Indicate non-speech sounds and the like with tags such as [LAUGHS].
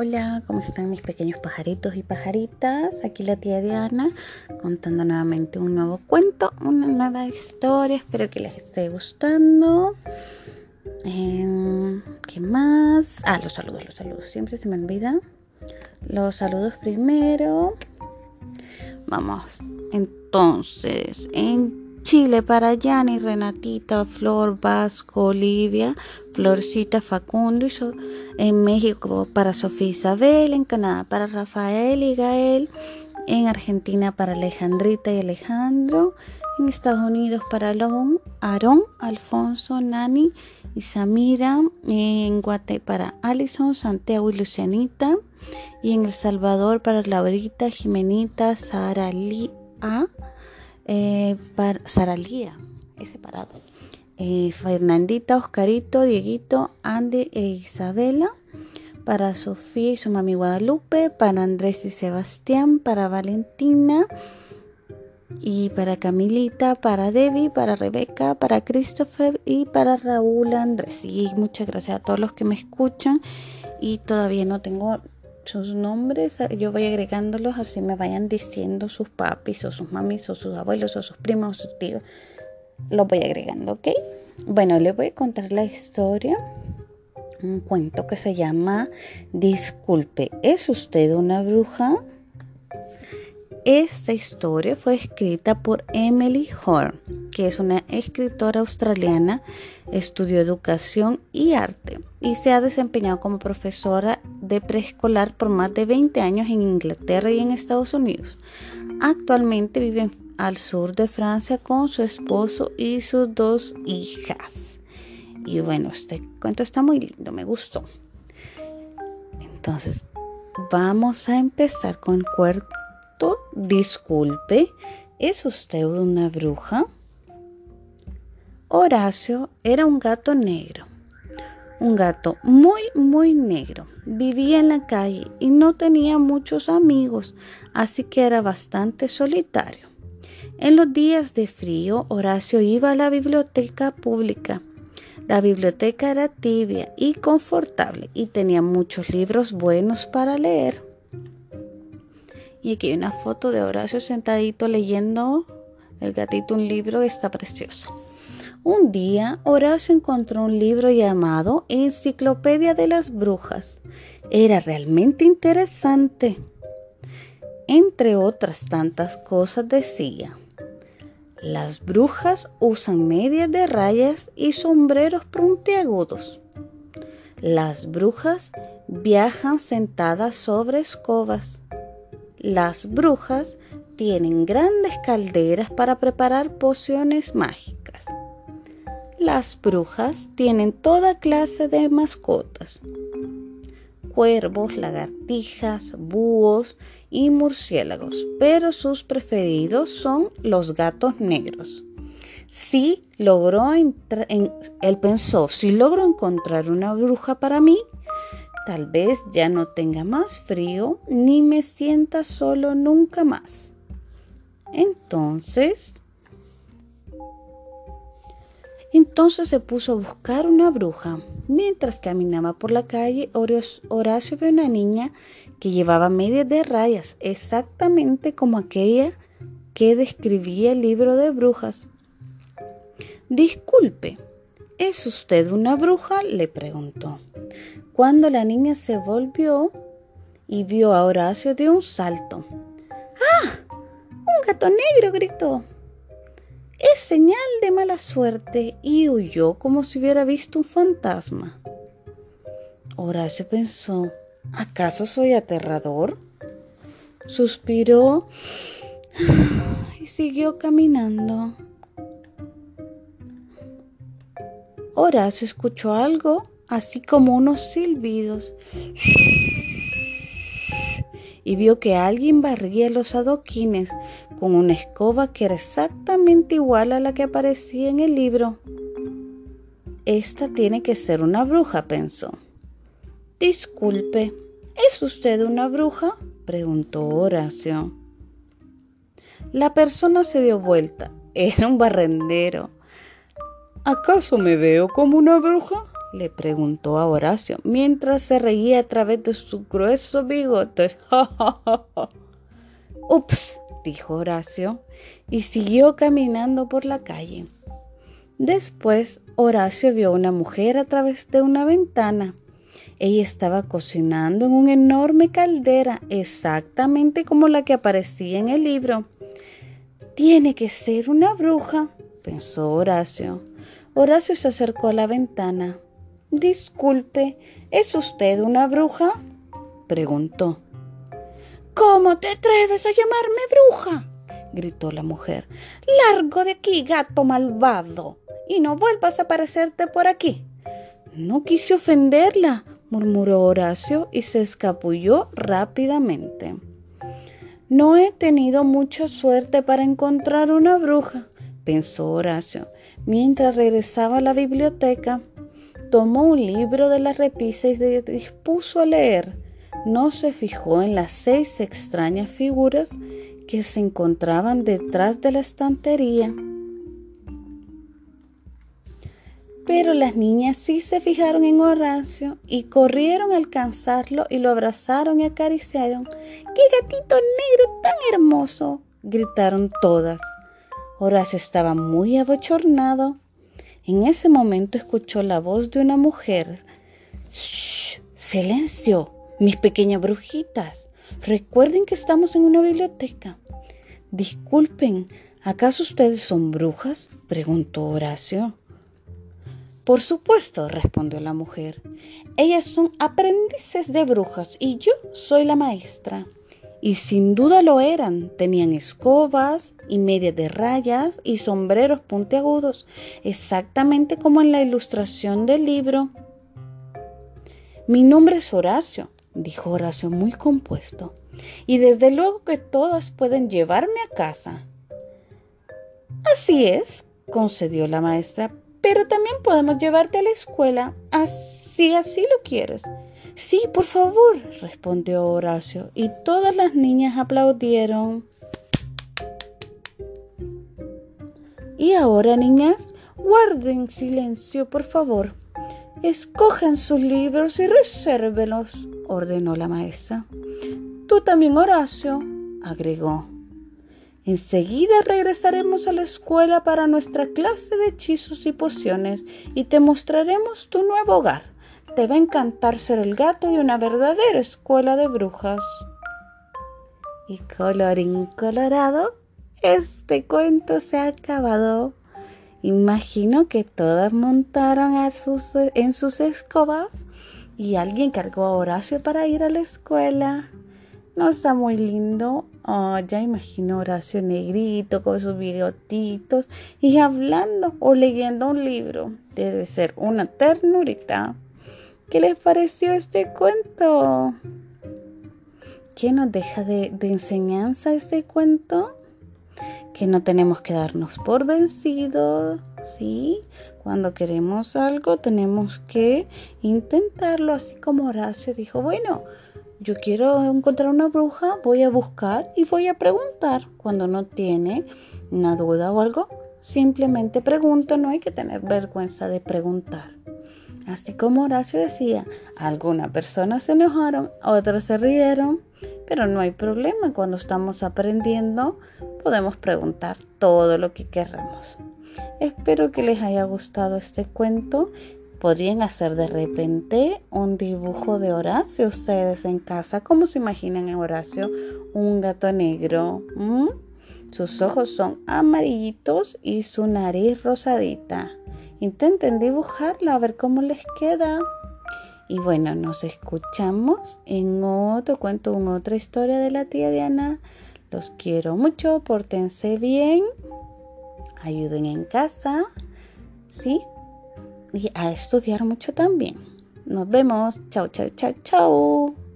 Hola, ¿cómo están mis pequeños pajaritos y pajaritas? Aquí la tía Diana contando nuevamente un nuevo cuento, una nueva historia. Espero que les esté gustando. Em, ¿Qué más? Ah, los saludos, los saludos. Siempre se me olvida. Los saludos primero. Vamos, entonces, en Chile para Yani, Renatita, Flor, Vasco, Olivia, Florcita, Facundo y en México para Sofía Isabel, en Canadá para Rafael y Gael, en Argentina para Alejandrita y Alejandro, en Estados Unidos para Aarón, Alfonso, Nani y Samira, en Guate para Alison, Santiago y Lucianita, y en El Salvador para Laurita, Jimenita, Sara Lía eh, para Saralía, es separado. Eh, Fernandita, Oscarito, Dieguito, Andy e Isabela. Para Sofía y su mami Guadalupe. Para Andrés y Sebastián. Para Valentina. Y para Camilita, para Debbie, para Rebeca, para Christopher y para Raúl Andrés. Y muchas gracias a todos los que me escuchan. Y todavía no tengo sus nombres, yo voy agregándolos así me vayan diciendo sus papis o sus mamis o sus abuelos o sus primos o sus tíos. Los voy agregando, ¿ok? Bueno, les voy a contar la historia. Un cuento que se llama Disculpe, ¿es usted una bruja? Esta historia fue escrita por Emily Horn, que es una escritora australiana, estudió educación y arte y se ha desempeñado como profesora de preescolar por más de 20 años en Inglaterra y en Estados Unidos. Actualmente vive al sur de Francia con su esposo y sus dos hijas. Y bueno, este cuento está muy lindo, me gustó. Entonces, vamos a empezar con el cuerpo disculpe, ¿es usted una bruja? Horacio era un gato negro, un gato muy, muy negro. Vivía en la calle y no tenía muchos amigos, así que era bastante solitario. En los días de frío, Horacio iba a la biblioteca pública. La biblioteca era tibia y confortable y tenía muchos libros buenos para leer. Y aquí hay una foto de Horacio sentadito leyendo el gatito un libro que está precioso. Un día Horacio encontró un libro llamado Enciclopedia de las Brujas. Era realmente interesante. Entre otras tantas cosas decía, las brujas usan medias de rayas y sombreros puntiagudos. Las brujas viajan sentadas sobre escobas. Las brujas tienen grandes calderas para preparar pociones mágicas. Las brujas tienen toda clase de mascotas. Cuervos, lagartijas, búhos y murciélagos, pero sus preferidos son los gatos negros. Si logró él pensó, si logro encontrar una bruja para mí, Tal vez ya no tenga más frío ni me sienta solo nunca más. Entonces, entonces se puso a buscar una bruja. Mientras caminaba por la calle, Horacio vio una niña que llevaba medias de rayas, exactamente como aquella que describía el libro de brujas. Disculpe, ¿es usted una bruja? le preguntó. Cuando la niña se volvió y vio a Horacio de un salto. ¡Ah! Un gato negro gritó. Es señal de mala suerte y huyó como si hubiera visto un fantasma. Horacio pensó, ¿acaso soy aterrador? Suspiró [SIGHS] y siguió caminando. Horacio escuchó algo así como unos silbidos, y vio que alguien barría los adoquines con una escoba que era exactamente igual a la que aparecía en el libro. Esta tiene que ser una bruja, pensó. Disculpe, ¿es usted una bruja? preguntó Horacio. La persona se dio vuelta. Era un barrendero. ¿Acaso me veo como una bruja? le preguntó a Horacio mientras se reía a través de sus gruesos bigotes. [LAUGHS] Ups, dijo Horacio y siguió caminando por la calle. Después Horacio vio a una mujer a través de una ventana. Ella estaba cocinando en una enorme caldera, exactamente como la que aparecía en el libro. Tiene que ser una bruja, pensó Horacio. Horacio se acercó a la ventana. Disculpe, ¿es usted una bruja? preguntó. ¿Cómo te atreves a llamarme bruja? gritó la mujer. Largo de aquí, gato malvado, y no vuelvas a aparecerte por aquí. No quise ofenderla, murmuró Horacio y se escapulló rápidamente. No he tenido mucha suerte para encontrar una bruja, pensó Horacio, mientras regresaba a la biblioteca tomó un libro de la repisa y se dispuso a leer. No se fijó en las seis extrañas figuras que se encontraban detrás de la estantería. Pero las niñas sí se fijaron en Horacio y corrieron a alcanzarlo y lo abrazaron y acariciaron. ¡Qué gatito negro tan hermoso! gritaron todas. Horacio estaba muy abochornado en ese momento escuchó la voz de una mujer. ¡Shh! ¡Silencio! Mis pequeñas brujitas. Recuerden que estamos en una biblioteca. Disculpen, ¿acaso ustedes son brujas? preguntó Horacio. Por supuesto, respondió la mujer. Ellas son aprendices de brujas y yo soy la maestra. Y sin duda lo eran. Tenían escobas y medias de rayas y sombreros puntiagudos, exactamente como en la ilustración del libro. Mi nombre es Horacio, dijo Horacio muy compuesto, y desde luego que todas pueden llevarme a casa. Así es, concedió la maestra, pero también podemos llevarte a la escuela, así así lo quieres. Sí, por favor, respondió Horacio, y todas las niñas aplaudieron. Y ahora, niñas, guarden silencio, por favor. Escojan sus libros y resérvelos, ordenó la maestra. Tú también, Horacio, agregó. Enseguida regresaremos a la escuela para nuestra clase de hechizos y pociones y te mostraremos tu nuevo hogar. Te va a encantar ser el gato de una verdadera escuela de brujas. Y colorín colorado, este cuento se ha acabado. Imagino que todas montaron a sus, en sus escobas y alguien cargó a Horacio para ir a la escuela. No está muy lindo. Oh, ya imagino Horacio negrito con sus bigotitos y hablando o leyendo un libro. Debe ser una ternurita. ¿Qué les pareció este cuento? ¿Qué nos deja de, enseñanza este cuento? Que no tenemos que darnos por vencidos, ¿sí? Cuando queremos algo tenemos que intentarlo, así como Horacio dijo, bueno, yo quiero encontrar una bruja, voy a buscar y voy a preguntar. Cuando no tiene una duda o algo, simplemente pregunta, no hay que tener vergüenza de preguntar. Así como Horacio decía, algunas personas se enojaron, otras se rieron, pero no hay problema. Cuando estamos aprendiendo, podemos preguntar todo lo que queramos. Espero que les haya gustado este cuento. Podrían hacer de repente un dibujo de Horacio ustedes en casa. ¿Cómo se imaginan en Horacio? Un gato negro. Sus ojos son amarillitos y su nariz rosadita. Intenten dibujarla a ver cómo les queda. Y bueno, nos escuchamos en otro cuento, en otra historia de la tía Diana. Los quiero mucho, pórtense bien, ayuden en casa, ¿sí? Y a estudiar mucho también. Nos vemos. Chao, chao, chao, chao.